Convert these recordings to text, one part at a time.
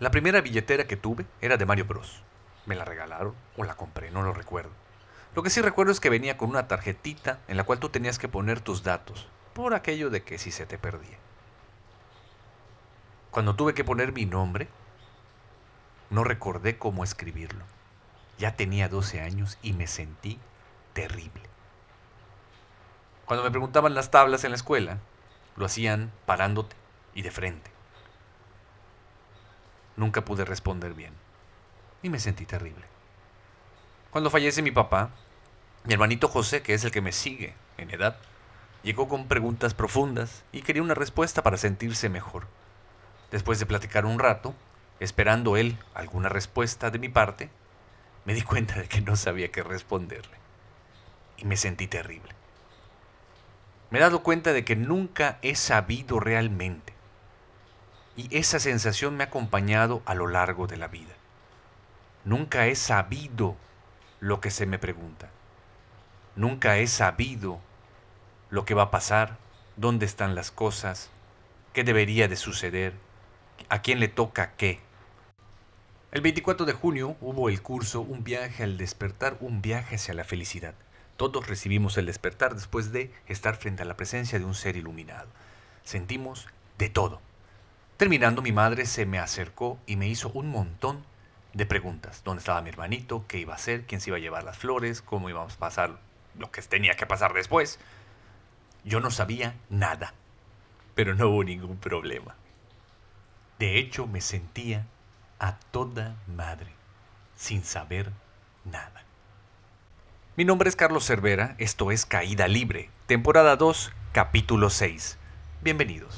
La primera billetera que tuve era de Mario Bros. Me la regalaron o la compré, no lo recuerdo. Lo que sí recuerdo es que venía con una tarjetita en la cual tú tenías que poner tus datos, por aquello de que si se te perdía. Cuando tuve que poner mi nombre, no recordé cómo escribirlo. Ya tenía 12 años y me sentí terrible. Cuando me preguntaban las tablas en la escuela, lo hacían parándote y de frente. Nunca pude responder bien y me sentí terrible. Cuando fallece mi papá, mi hermanito José, que es el que me sigue en edad, llegó con preguntas profundas y quería una respuesta para sentirse mejor. Después de platicar un rato, esperando él alguna respuesta de mi parte, me di cuenta de que no sabía qué responderle. Y me sentí terrible. Me he dado cuenta de que nunca he sabido realmente. Y esa sensación me ha acompañado a lo largo de la vida. Nunca he sabido lo que se me pregunta. Nunca he sabido lo que va a pasar, dónde están las cosas, qué debería de suceder, a quién le toca qué. El 24 de junio hubo el curso Un viaje al despertar, un viaje hacia la felicidad. Todos recibimos el despertar después de estar frente a la presencia de un ser iluminado. Sentimos de todo. Terminando, mi madre se me acercó y me hizo un montón de preguntas. ¿Dónde estaba mi hermanito? ¿Qué iba a hacer? ¿Quién se iba a llevar las flores? ¿Cómo íbamos a pasar lo que tenía que pasar después? Yo no sabía nada, pero no hubo ningún problema. De hecho, me sentía a toda madre, sin saber nada. Mi nombre es Carlos Cervera, esto es Caída Libre, temporada 2, capítulo 6. Bienvenidos.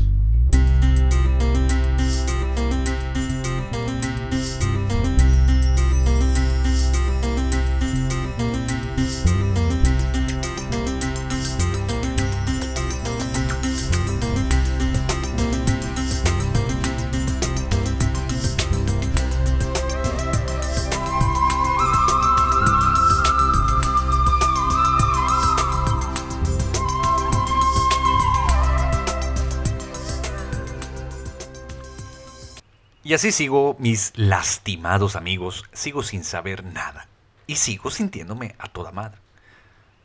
Y así sigo, mis lastimados amigos, sigo sin saber nada. Y sigo sintiéndome a toda madre.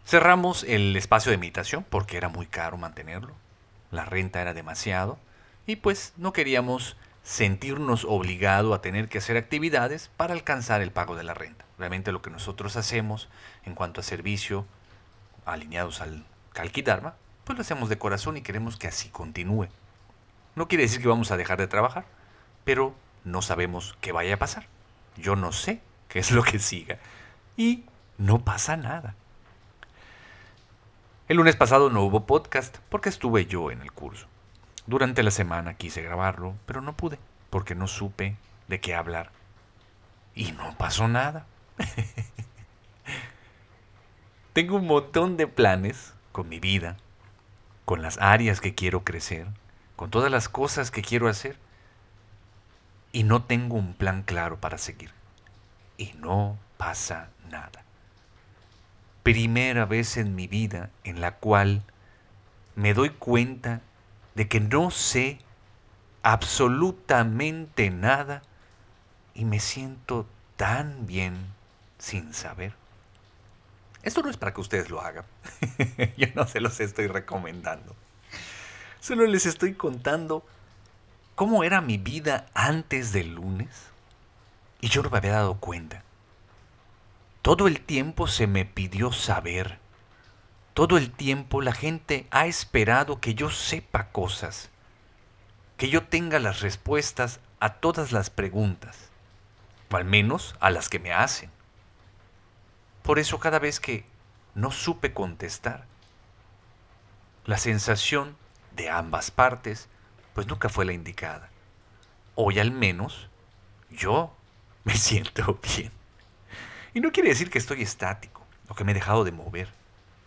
Cerramos el espacio de meditación porque era muy caro mantenerlo. La renta era demasiado. Y pues no queríamos sentirnos obligados a tener que hacer actividades para alcanzar el pago de la renta. Realmente lo que nosotros hacemos en cuanto a servicio, alineados al Kalkidharma, pues lo hacemos de corazón y queremos que así continúe. No quiere decir que vamos a dejar de trabajar, pero no sabemos qué vaya a pasar. Yo no sé qué es lo que siga. Y no pasa nada. El lunes pasado no hubo podcast porque estuve yo en el curso. Durante la semana quise grabarlo, pero no pude porque no supe de qué hablar. Y no pasó nada. Tengo un montón de planes con mi vida, con las áreas que quiero crecer, con todas las cosas que quiero hacer y no tengo un plan claro para seguir. Y no pasa nada. Primera vez en mi vida en la cual me doy cuenta de que no sé absolutamente nada y me siento tan bien sin saber. Esto no es para que ustedes lo hagan. Yo no se los estoy recomendando. Solo les estoy contando cómo era mi vida antes del lunes y yo no me había dado cuenta. Todo el tiempo se me pidió saber. Todo el tiempo la gente ha esperado que yo sepa cosas, que yo tenga las respuestas a todas las preguntas, o al menos a las que me hacen. Por eso cada vez que no supe contestar, la sensación de ambas partes pues nunca fue la indicada. Hoy al menos yo me siento bien. Y no quiere decir que estoy estático o que me he dejado de mover.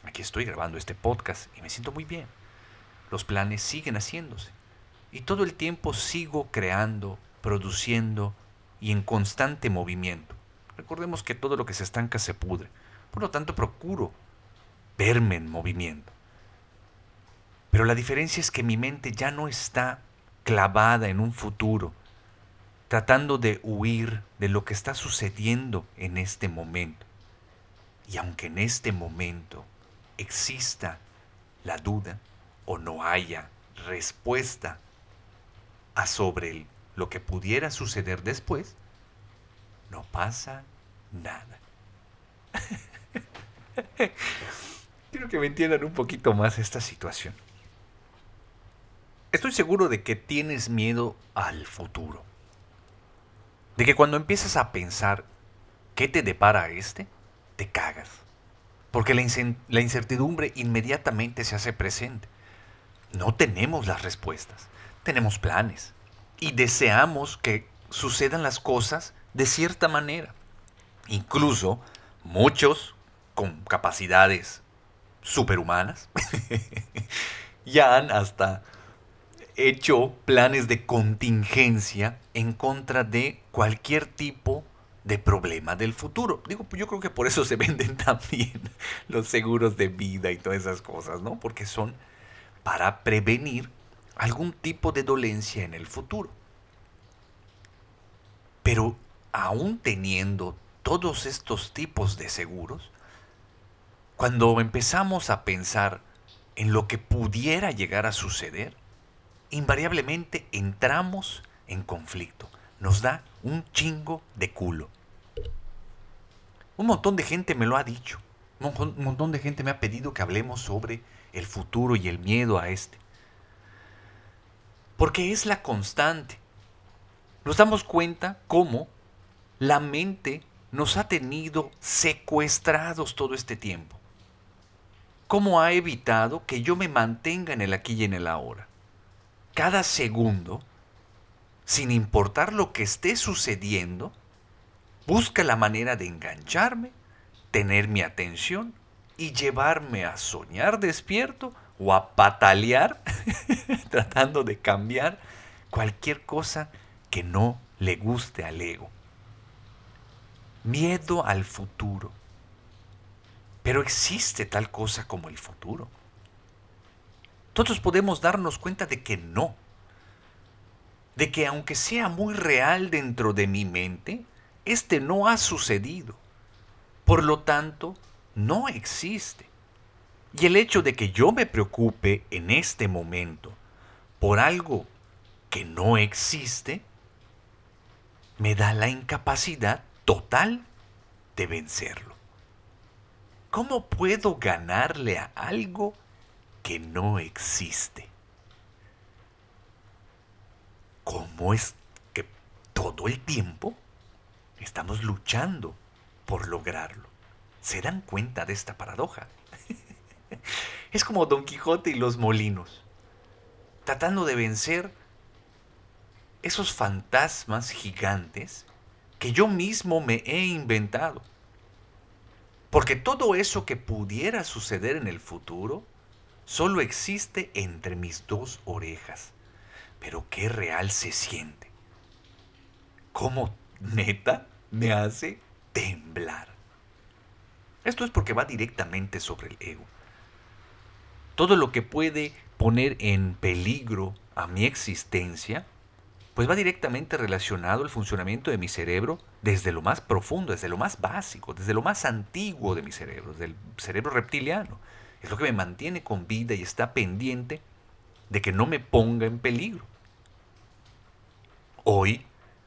Aquí estoy grabando este podcast y me siento muy bien. Los planes siguen haciéndose. Y todo el tiempo sigo creando, produciendo y en constante movimiento. Recordemos que todo lo que se estanca se pudre. Por lo tanto, procuro verme en movimiento. Pero la diferencia es que mi mente ya no está clavada en un futuro, tratando de huir de lo que está sucediendo en este momento. Y aunque en este momento exista la duda o no haya respuesta a sobre lo que pudiera suceder después, no pasa nada. Quiero que me entiendan un poquito más esta situación. Estoy seguro de que tienes miedo al futuro. De que cuando empiezas a pensar qué te depara este, te cagas. Porque la, incertidumbre inmediatamente se hace presente. No tenemos las respuestas, tenemos planes y deseamos que sucedan las cosas de cierta manera. Incluso muchos con capacidades superhumanas ya han hasta hecho planes de contingencia en contra de cualquier tipo de problema del futuro. Digo, pues yo creo que por eso se venden también los seguros de vida y todas esas cosas, ¿no? Porque son para prevenir algún tipo de dolencia en el futuro. Pero aún teniendo todos estos tipos de seguros, cuando empezamos a pensar en lo que pudiera llegar a suceder, invariablemente entramos en conflicto. Nos da un chingo de culo. Un montón de gente me lo ha dicho. Un montón de gente me ha pedido que hablemos sobre el futuro y el miedo a este. Porque es la constante. Nos damos cuenta cómo la mente nos ha tenido secuestrados todo este tiempo. Cómo ha evitado que yo me mantenga en el aquí y en el ahora cada segundo, sin importar lo que esté sucediendo, busca la manera de engancharme, tener mi atención y llevarme a soñar despierto o a patalear tratando de cambiar cualquier cosa que no le guste al ego. Miedo al futuro. Pero existe tal cosa como el futuro. Nosotros podemos darnos cuenta de que no. De que aunque sea muy real dentro de mi mente, este no ha sucedido. Por lo tanto, no existe. Y el hecho de que yo me preocupe en este momento por algo que no existe, me da la incapacidad total de vencerlo. ¿Cómo puedo ganarle a algo que no existe. ¿Cómo es que todo el tiempo estamos luchando por lograrlo? ¿Se dan cuenta de esta paradoja? es como Don Quijote y los molinos, tratando de vencer esos fantasmas gigantes que yo mismo me he inventado. Porque todo eso que pudiera suceder en el futuro solo existe entre mis dos orejas. Pero qué real se siente. ¿Cómo neta me hace temblar? Esto es porque va directamente sobre el ego. Todo lo que puede poner en peligro a mi existencia, pues va directamente relacionado al funcionamiento de mi cerebro desde lo más profundo, desde lo más básico, desde lo más antiguo de mi cerebro, desde el cerebro reptiliano es lo que me mantiene con vida y está pendiente de que no me ponga en peligro. Hoy,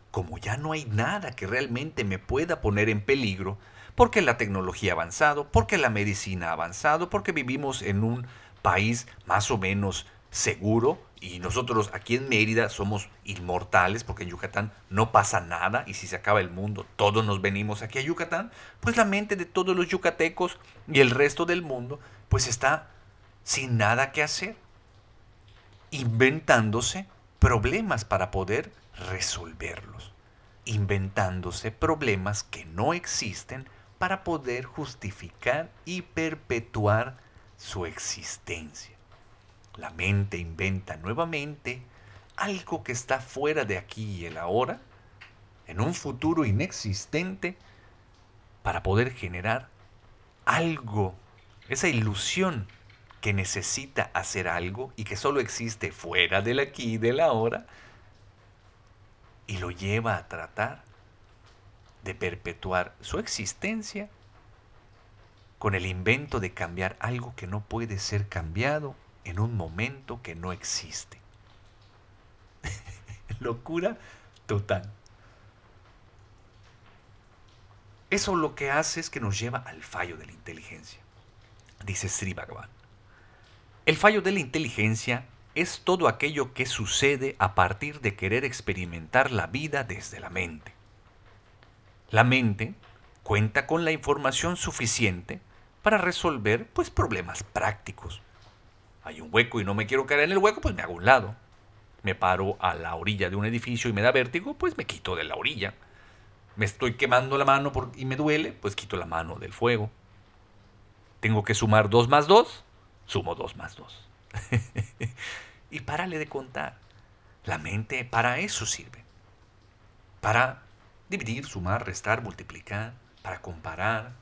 como ya no hay nada que realmente me pueda poner en peligro, porque la tecnología ha avanzado, porque la medicina ha avanzado, porque vivimos en un país más o menos seguro y nosotros aquí en Mérida somos inmortales porque en Yucatán no pasa nada y si se acaba el mundo todos nos venimos aquí a Yucatán, pues la mente de todos los yucatecos y el resto del mundo pues está sin nada que hacer, inventándose problemas para poder resolverlos, inventándose problemas que no existen para poder justificar y perpetuar su existencia. La mente inventa nuevamente algo que está fuera de aquí y el ahora, en un futuro inexistente, para poder generar algo esa ilusión que necesita hacer algo y que solo existe fuera del aquí y del ahora, y lo lleva a tratar de perpetuar su existencia con el invento de cambiar algo que no puede ser cambiado en un momento que no existe. Locura total. Eso lo que hace es que nos lleva al fallo de la inteligencia, dice Sri Bhagavan. El fallo de la inteligencia es todo aquello que sucede a partir de querer experimentar la vida desde la mente. La mente cuenta con la información suficiente para resolver pues problemas prácticos. Hay un hueco y no me quiero caer en el hueco, pues me hago un lado. Me paro a la orilla de un edificio y me da vértigo, pues me quito de la orilla. Me estoy quemando la mano y me duele, pues quito la mano del fuego. Tengo que sumar 2 más 2, sumo 2 más 2. y párale de contar. La mente para eso sirve. Para dividir, sumar, restar, multiplicar, para comparar,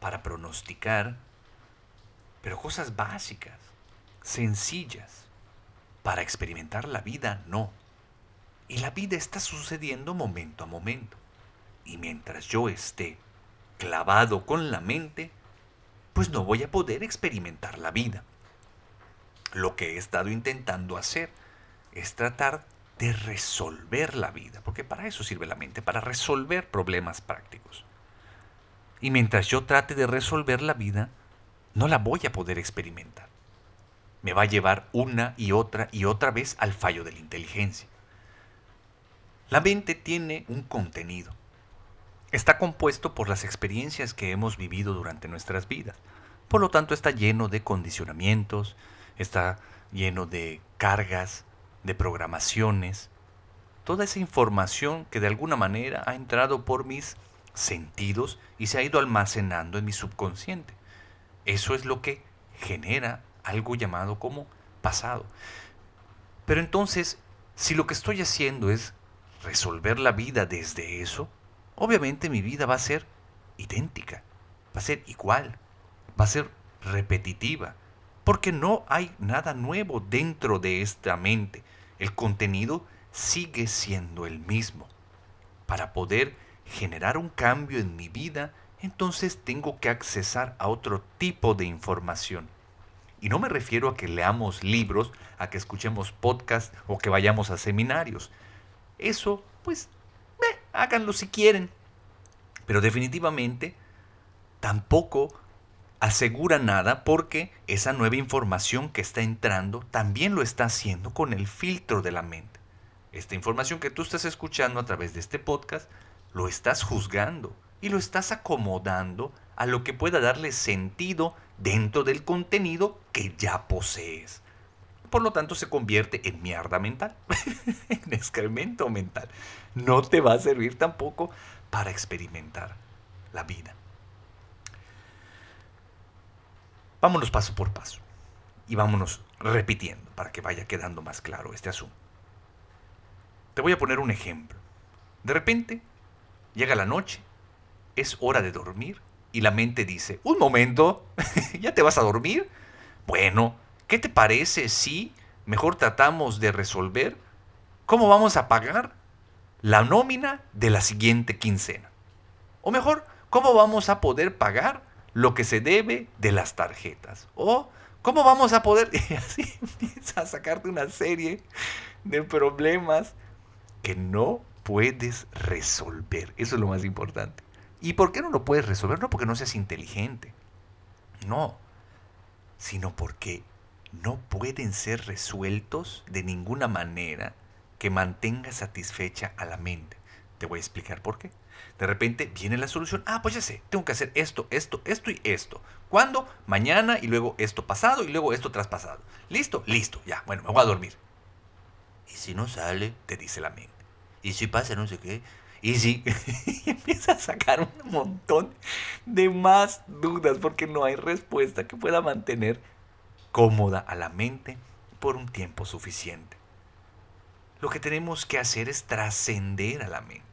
para pronosticar, pero cosas básicas, sencillas. Para experimentar la vida, no. Y la vida está sucediendo momento a momento. Y mientras yo esté clavado con la mente, pues no voy a poder experimentar la vida. Lo que he estado intentando hacer es tratar de resolver la vida, porque para eso sirve la mente, para resolver problemas prácticos. Y mientras yo trate de resolver la vida, no la voy a poder experimentar. Me va a llevar una y otra y otra vez al fallo de la inteligencia. La mente tiene un contenido. Está compuesto por las experiencias que hemos vivido durante nuestras vidas. Por lo tanto, está lleno de condicionamientos, está lleno de cargas, de programaciones, toda esa información que de alguna manera ha entrado por mis sentidos y se ha ido almacenando en mi subconsciente. Eso es lo que genera algo llamado como pasado. Pero entonces, si lo que estoy haciendo es resolver la vida desde eso, obviamente mi vida va a ser idéntica, va a ser igual, va a ser repetitiva, porque no hay nada nuevo dentro de esta mente. El contenido sigue siendo el mismo. Para poder generar un cambio en mi vida, entonces tengo que accesar a otro tipo de información. Y no me refiero a que leamos libros, a que escuchemos podcasts o que vayamos a seminarios. Eso, pues, háganlo si quieren. Pero definitivamente tampoco asegura nada porque esa nueva información que está entrando también lo está haciendo con el filtro de la mente. Esta información que tú estás escuchando a través de este podcast lo estás juzgando y lo estás acomodando a lo que pueda darle sentido dentro del contenido que ya posees. Por lo tanto, se convierte en mierda mental, en excremento mental. No te va a servir tampoco para experimentar la vida. Vámonos paso por paso y vámonos repitiendo para que vaya quedando más claro este asunto. Te voy a poner un ejemplo. De repente Llega la noche, es hora de dormir y la mente dice, un momento, ¿ya te vas a dormir? Bueno, ¿qué te parece si mejor tratamos de resolver cómo vamos a pagar la nómina de la siguiente quincena? O mejor, ¿cómo vamos a poder pagar lo que se debe de las tarjetas? O ¿cómo vamos a poder... Y así empieza a sacarte una serie de problemas que no puedes resolver. Eso es lo más importante. ¿Y por qué no lo puedes resolver? No porque no seas inteligente. No. Sino porque no pueden ser resueltos de ninguna manera que mantenga satisfecha a la mente. Te voy a explicar por qué. De repente viene la solución. Ah, pues ya sé, tengo que hacer esto, esto, esto y esto. ¿Cuándo? Mañana y luego esto pasado y luego esto traspasado. ¿Listo? Listo, ya. Bueno, me voy a dormir. Y si no sale, te dice la mente y si pasa no sé qué, y si empieza a sacar un montón de más dudas porque no hay respuesta que pueda mantener cómoda a la mente por un tiempo suficiente. Lo que tenemos que hacer es trascender a la mente.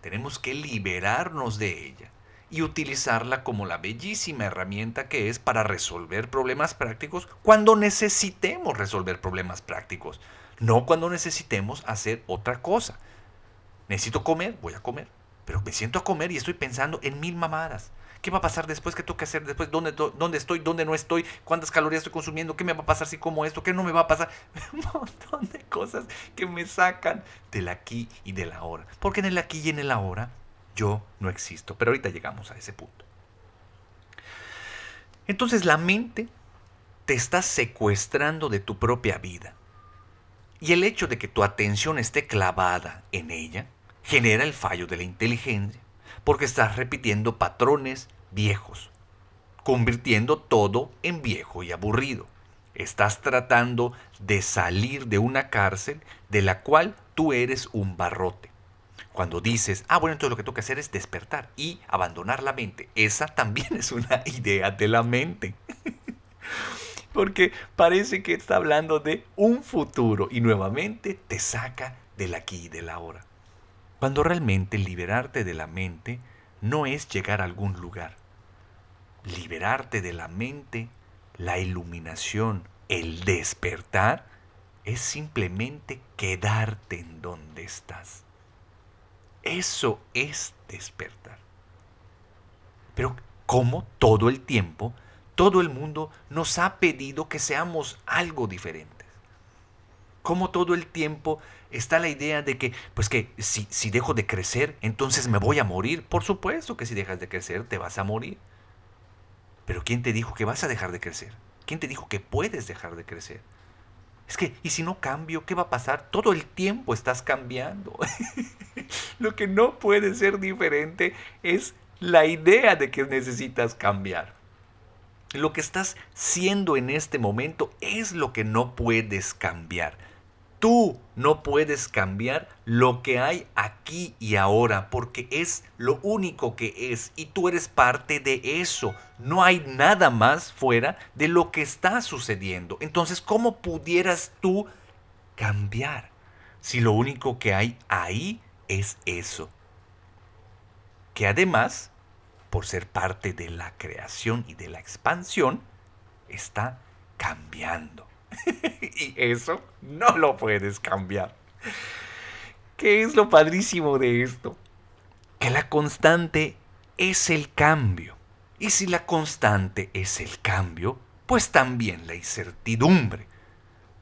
Tenemos que liberarnos de ella y utilizarla como la bellísima herramienta que es para resolver problemas prácticos cuando necesitemos resolver problemas prácticos, no cuando necesitemos hacer otra cosa. Necesito comer, voy a comer. Pero me siento a comer y estoy pensando en mil mamadas. ¿Qué va a pasar después? ¿Qué tengo que hacer después? ¿Dónde, ¿Dónde estoy? ¿Dónde no estoy? ¿Cuántas calorías estoy consumiendo? ¿Qué me va a pasar si como esto? ¿Qué no me va a pasar? Un montón de cosas que me sacan del aquí y del ahora. Porque en el aquí y en el ahora yo no existo. Pero ahorita llegamos a ese punto. Entonces la mente te está secuestrando de tu propia vida. Y el hecho de que tu atención esté clavada en ella genera el fallo de la inteligencia, porque estás repitiendo patrones viejos, convirtiendo todo en viejo y aburrido. Estás tratando de salir de una cárcel de la cual tú eres un barrote. Cuando dices, ah, bueno, entonces lo que tengo que hacer es despertar y abandonar la mente. Esa también es una idea de la mente. Porque parece que está hablando de un futuro y nuevamente te saca del aquí y del ahora. Cuando realmente liberarte de la mente no es llegar a algún lugar. Liberarte de la mente, la iluminación, el despertar, es simplemente quedarte en donde estás. Eso es despertar. Pero ¿cómo todo el tiempo, todo el mundo nos ha pedido que seamos algo diferentes? ¿Cómo todo el tiempo está la idea de que, pues que si, si dejo de crecer, entonces me voy a morir? Por supuesto que si dejas de crecer, te vas a morir. Pero ¿quién te dijo que vas a dejar de crecer? ¿Quién te dijo que puedes dejar de crecer? Es que, ¿y si no cambio? ¿Qué va a pasar? Todo el tiempo estás cambiando. Lo que no puede ser diferente es la idea de que necesitas cambiar. Lo que estás siendo en este momento es lo que no puedes cambiar. Tú no puedes cambiar lo que hay aquí y ahora porque es lo único que es y tú eres parte de eso. No hay nada más fuera de lo que está sucediendo. Entonces, ¿cómo pudieras tú cambiar si lo único que hay ahí es eso? Que además, por ser parte de la creación y de la expansión, está cambiando. y eso no lo puedes cambiar. ¿Qué es lo padrísimo de esto? Que la constante es el cambio. Y si la constante es el cambio, pues también la incertidumbre.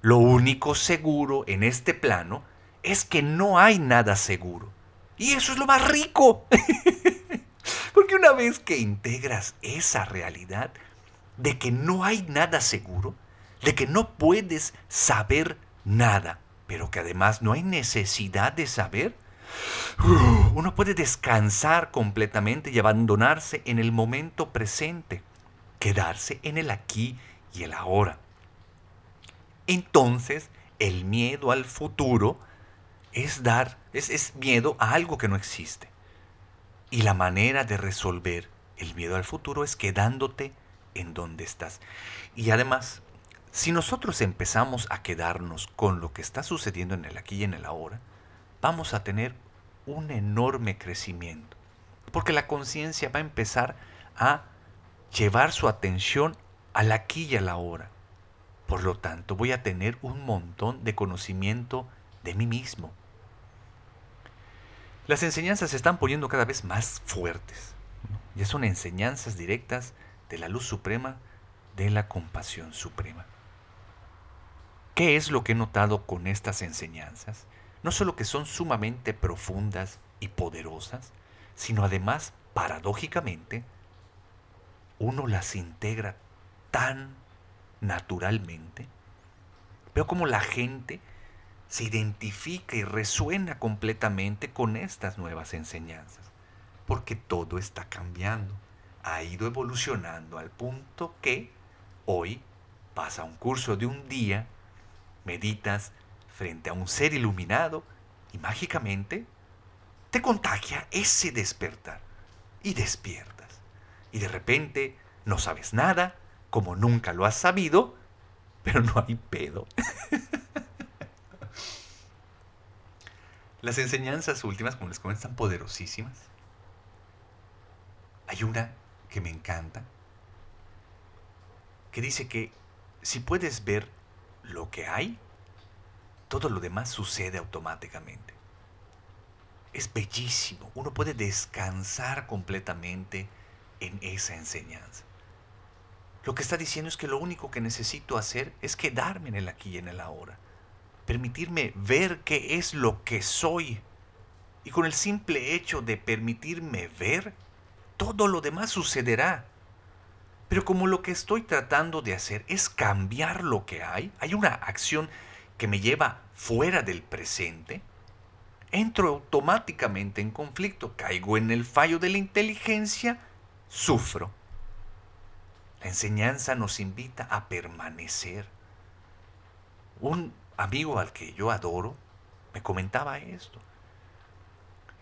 Lo único seguro en este plano es que no hay nada seguro. Y eso es lo más rico. Porque una vez que integras esa realidad de que no hay nada seguro, de que no puedes saber nada, pero que además no hay necesidad de saber, uno puede descansar completamente y abandonarse en el momento presente, quedarse en el aquí y el ahora. Entonces, el miedo al futuro es dar, es, es miedo a algo que no existe. Y la manera de resolver el miedo al futuro es quedándote en donde estás. Y además, si nosotros empezamos a quedarnos con lo que está sucediendo en el aquí y en el ahora, vamos a tener un enorme crecimiento. Porque la conciencia va a empezar a llevar su atención al aquí y al ahora. Por lo tanto, voy a tener un montón de conocimiento de mí mismo. Las enseñanzas se están poniendo cada vez más fuertes. Ya son enseñanzas directas de la luz suprema, de la compasión suprema. ¿Qué es lo que he notado con estas enseñanzas? No solo que son sumamente profundas y poderosas, sino además, paradójicamente, uno las integra tan naturalmente. Veo como la gente se identifica y resuena completamente con estas nuevas enseñanzas, porque todo está cambiando, ha ido evolucionando al punto que hoy pasa un curso de un día meditas frente a un ser iluminado y mágicamente te contagia ese despertar y despiertas. Y de repente no sabes nada, como nunca lo has sabido, pero no hay pedo. Las enseñanzas últimas, como les comento, están poderosísimas. Hay una que me encanta, que dice que si puedes ver lo que hay, todo lo demás sucede automáticamente. es bellísimo. Uno puede descansar completamente en esa enseñanza. Lo que está diciendo es que lo único que necesito hacer es quedarme en el aquí y en el ahora. Permitirme ver qué es lo que soy. Y con el simple hecho de permitirme ver, todo lo demás sucederá. Pero como lo que estoy tratando de hacer es cambiar lo que hay, hay una acción que me lleva fuera del presente, entro automáticamente en conflicto, caigo en el fallo de la inteligencia, sufro. La enseñanza nos invita a permanecer. Un amigo al que yo adoro me comentaba esto.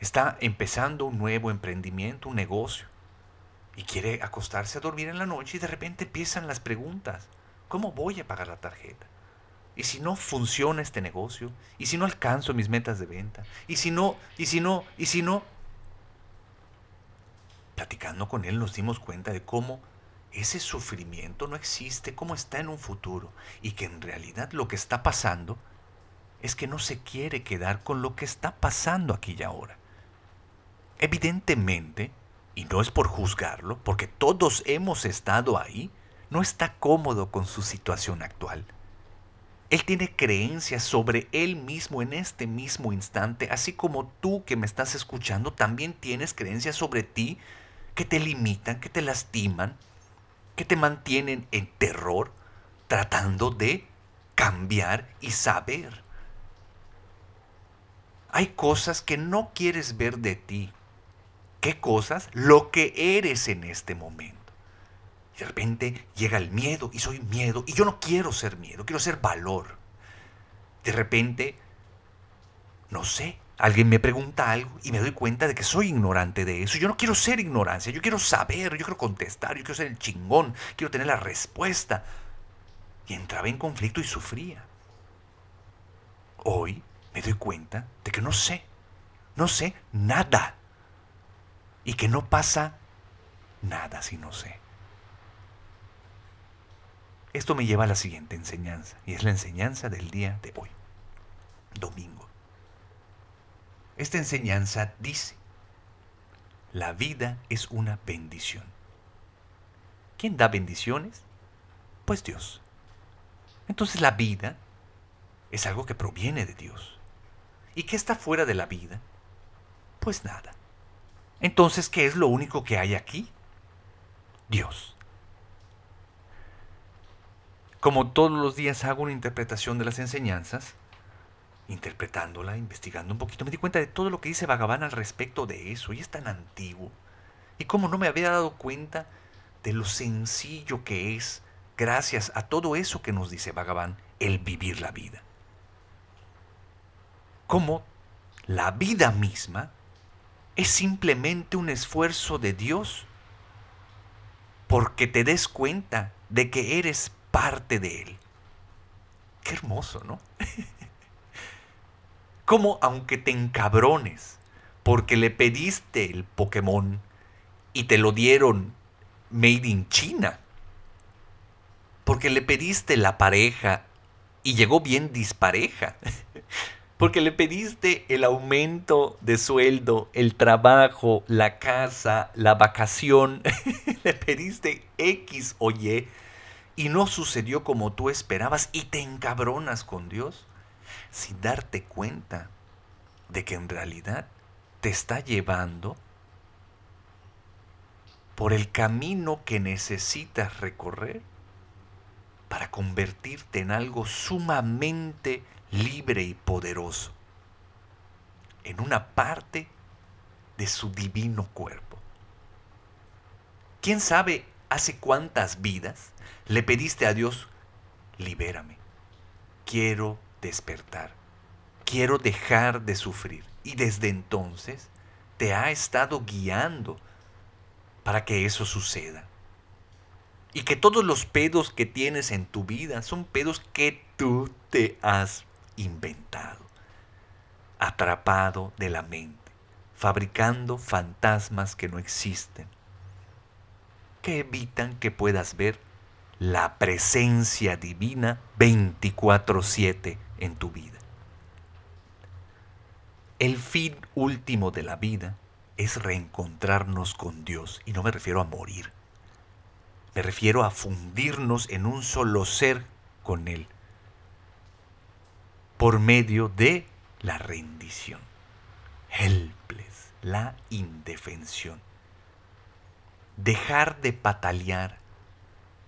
Está empezando un nuevo emprendimiento, un negocio, y quiere acostarse a dormir en la noche y de repente empiezan las preguntas. ¿Cómo voy a pagar la tarjeta? ¿Y si no funciona este negocio? ¿Y si no alcanzo mis metas de venta? ¿Y si no? ¿Y si no? ¿Y si no? Platicando con él nos dimos cuenta de cómo ese sufrimiento no existe como está en un futuro y que en realidad lo que está pasando es que no se quiere quedar con lo que está pasando aquí y ahora. Evidentemente, y no es por juzgarlo, porque todos hemos estado ahí, no está cómodo con su situación actual. Él tiene creencias sobre él mismo en este mismo instante, así como tú que me estás escuchando también tienes creencias sobre ti que te limitan, que te lastiman, que te mantienen en terror tratando de cambiar y saber. Hay cosas que no quieres ver de ti. ¿Qué cosas? Lo que eres en este momento. De repente llega el miedo y soy miedo y yo no quiero ser miedo, quiero ser valor. De repente, no sé, Alguien me pregunta algo y me doy cuenta de que soy ignorante de eso. Yo no quiero ser ignorancia, yo quiero saber, yo quiero contestar, yo quiero ser el chingón, quiero tener la respuesta. Y entraba en conflicto y sufría. Hoy me doy cuenta de que no sé, no sé nada. Y que no pasa nada si no sé. Esto me lleva a la siguiente enseñanza, y es la enseñanza del día de hoy, domingo. Esta enseñanza dice, la vida es una bendición. ¿Quién da bendiciones? Pues Dios. Entonces la vida es algo que proviene de Dios. ¿Y qué está fuera de la vida? Pues nada. Entonces, ¿qué es lo único que hay aquí? Dios. Como todos los días hago una interpretación de las enseñanzas, interpretándola, investigando un poquito, me di cuenta de todo lo que dice Bhagavan al respecto de eso, y es tan antiguo. Y cómo no me había dado cuenta de lo sencillo que es, gracias a todo eso que nos dice Bhagavan, el vivir la vida. Cómo la vida misma es simplemente un esfuerzo de Dios porque te des cuenta de que eres parte de Él. Qué hermoso, ¿no? Como aunque te encabrones porque le pediste el Pokémon y te lo dieron made in China, porque le pediste la pareja y llegó bien dispareja, porque le pediste el aumento de sueldo, el trabajo, la casa, la vacación, le pediste X o Y y no sucedió como tú esperabas y te encabronas con Dios sin darte cuenta de que en realidad te está llevando por el camino que necesitas recorrer para convertirte en algo sumamente libre y poderoso, en una parte de su divino cuerpo. ¿Quién sabe hace cuántas vidas le pediste a Dios, libérame, quiero despertar. Quiero dejar de sufrir. Y desde entonces te ha estado guiando para que eso suceda. Y que todos los pedos que tienes en tu vida son pedos que tú te has inventado. Atrapado de la mente, fabricando fantasmas que no existen, que evitan que puedas ver la presencia divina 24/7 en tu vida. El fin último de la vida es reencontrarnos con Dios. Y no me refiero a morir. Me refiero a fundirnos en un solo ser con Él. Por medio de la rendición. Helpless, la indefensión. Dejar de patalear.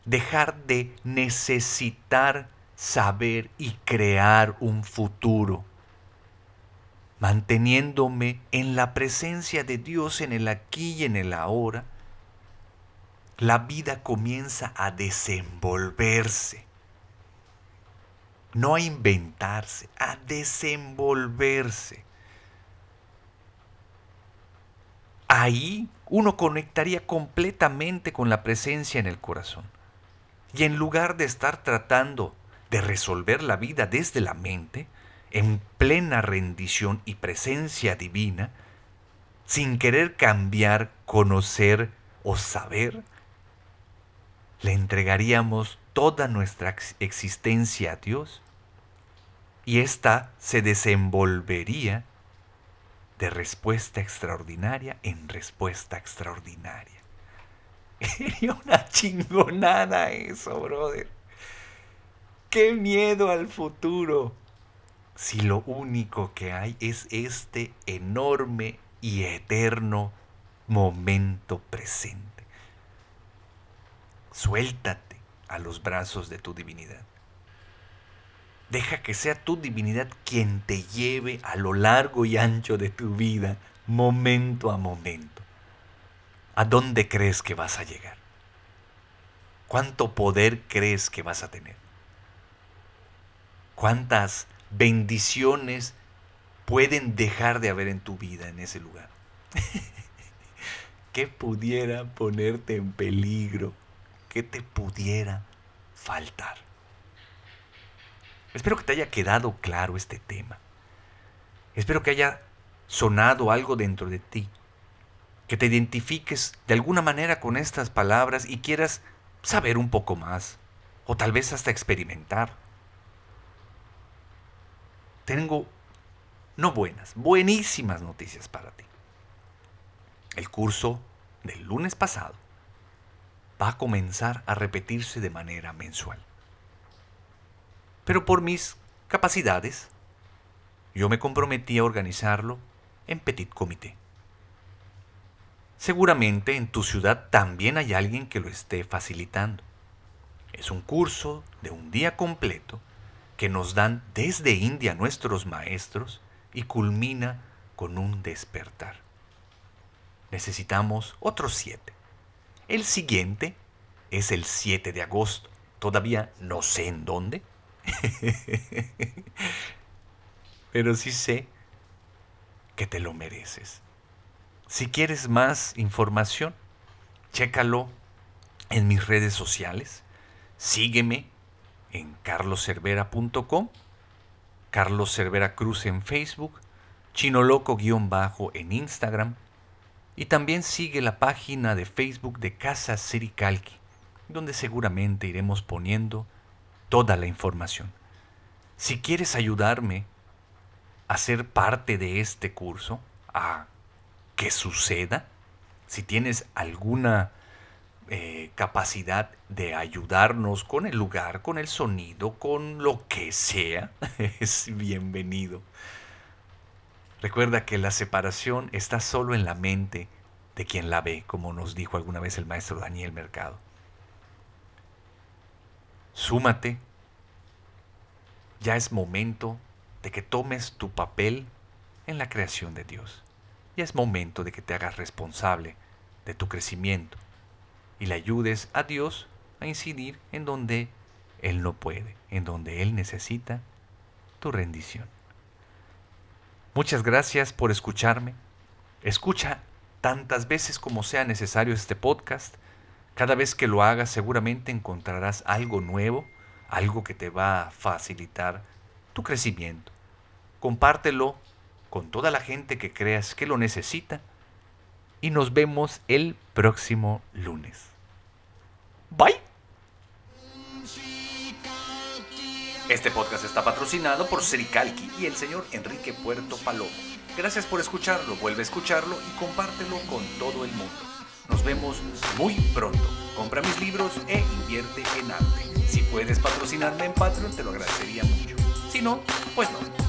Dejar de necesitar saber y crear un futuro manteniéndome en la presencia de Dios en el aquí y en el ahora, la vida comienza a desenvolverse. No a inventarse, a desenvolverse. Ahí uno conectaría completamente con la presencia en el corazón. Y en lugar de estar tratando de resolver la vida desde la mente, en plena rendición y presencia divina, sin querer cambiar, conocer o saber, le entregaríamos toda nuestra existencia a Dios y ésta se desenvolvería de respuesta extraordinaria en respuesta extraordinaria. Sería una chingonada eso, brother. Qué miedo al futuro si lo único que hay es este enorme y eterno momento presente? Suéltate a los brazos de tu divinidad. Deja que sea tu divinidad quien te lleve a lo largo y ancho de tu vida, momento a momento. ¿A dónde crees que vas a llegar? ¿Cuánto poder crees que vas a tener? ¿Cuántas bendiciones pueden dejar de haber en tu vida en ese lugar? ¿Qué pudiera ponerte en peligro? ¿Qué te pudiera faltar? Espero que te haya quedado claro este tema. Espero que haya sonado algo dentro de ti. Que te identifiques de alguna manera con estas palabras y quieras saber un poco más. O tal vez hasta experimentar tengo, no buenas, buenísimas noticias para ti. El curso del lunes pasado va a comenzar a repetirse de manera mensual. Pero por mis capacidades, yo me comprometí a organizarlo en petit comité. Seguramente en tu ciudad también hay alguien que lo esté facilitando. Es un curso de un día completo que nos dan desde India nuestros maestros y culmina con un despertar. Necesitamos otros siete. El siguiente es el 7 de agosto. Todavía no sé en dónde. Pero sí sé que te lo mereces. Si quieres más información, chécalo en mis redes sociales. Sígueme en carloservera.com, Carlos Cervera Cruz en Facebook, chinoloco-bajo en Instagram y también sigue la página de Facebook de Casa Siricalqui, donde seguramente iremos poniendo toda la información. Si quieres ayudarme a ser parte de este curso, a que suceda, si tienes alguna eh, capacidad de ayudarnos con el lugar, con el sonido, con lo que sea, es bienvenido. Recuerda que la separación está solo en la mente de quien la ve, como nos dijo alguna vez el maestro Daniel Mercado. Súmate. Ya es momento de que tomes tu papel en la creación de Dios. Ya es momento de que te hagas responsable de tu crecimiento y le ayudes a Dios a incidir en donde Él no puede, en donde Él necesita tu rendición. Muchas gracias por escucharme. Escucha tantas veces como sea necesario este podcast. Cada vez que lo hagas seguramente encontrarás algo nuevo, algo que te va a facilitar tu crecimiento. Compártelo con toda la gente que creas que lo necesita y nos vemos el próximo lunes. Bye. Este podcast está patrocinado por Sericalqui y el señor Enrique Puerto Palomo. Gracias por escucharlo, vuelve a escucharlo y compártelo con todo el mundo. Nos vemos muy pronto. Compra mis libros e invierte en arte. Si puedes patrocinarme en Patreon, te lo agradecería mucho. Si no, pues no.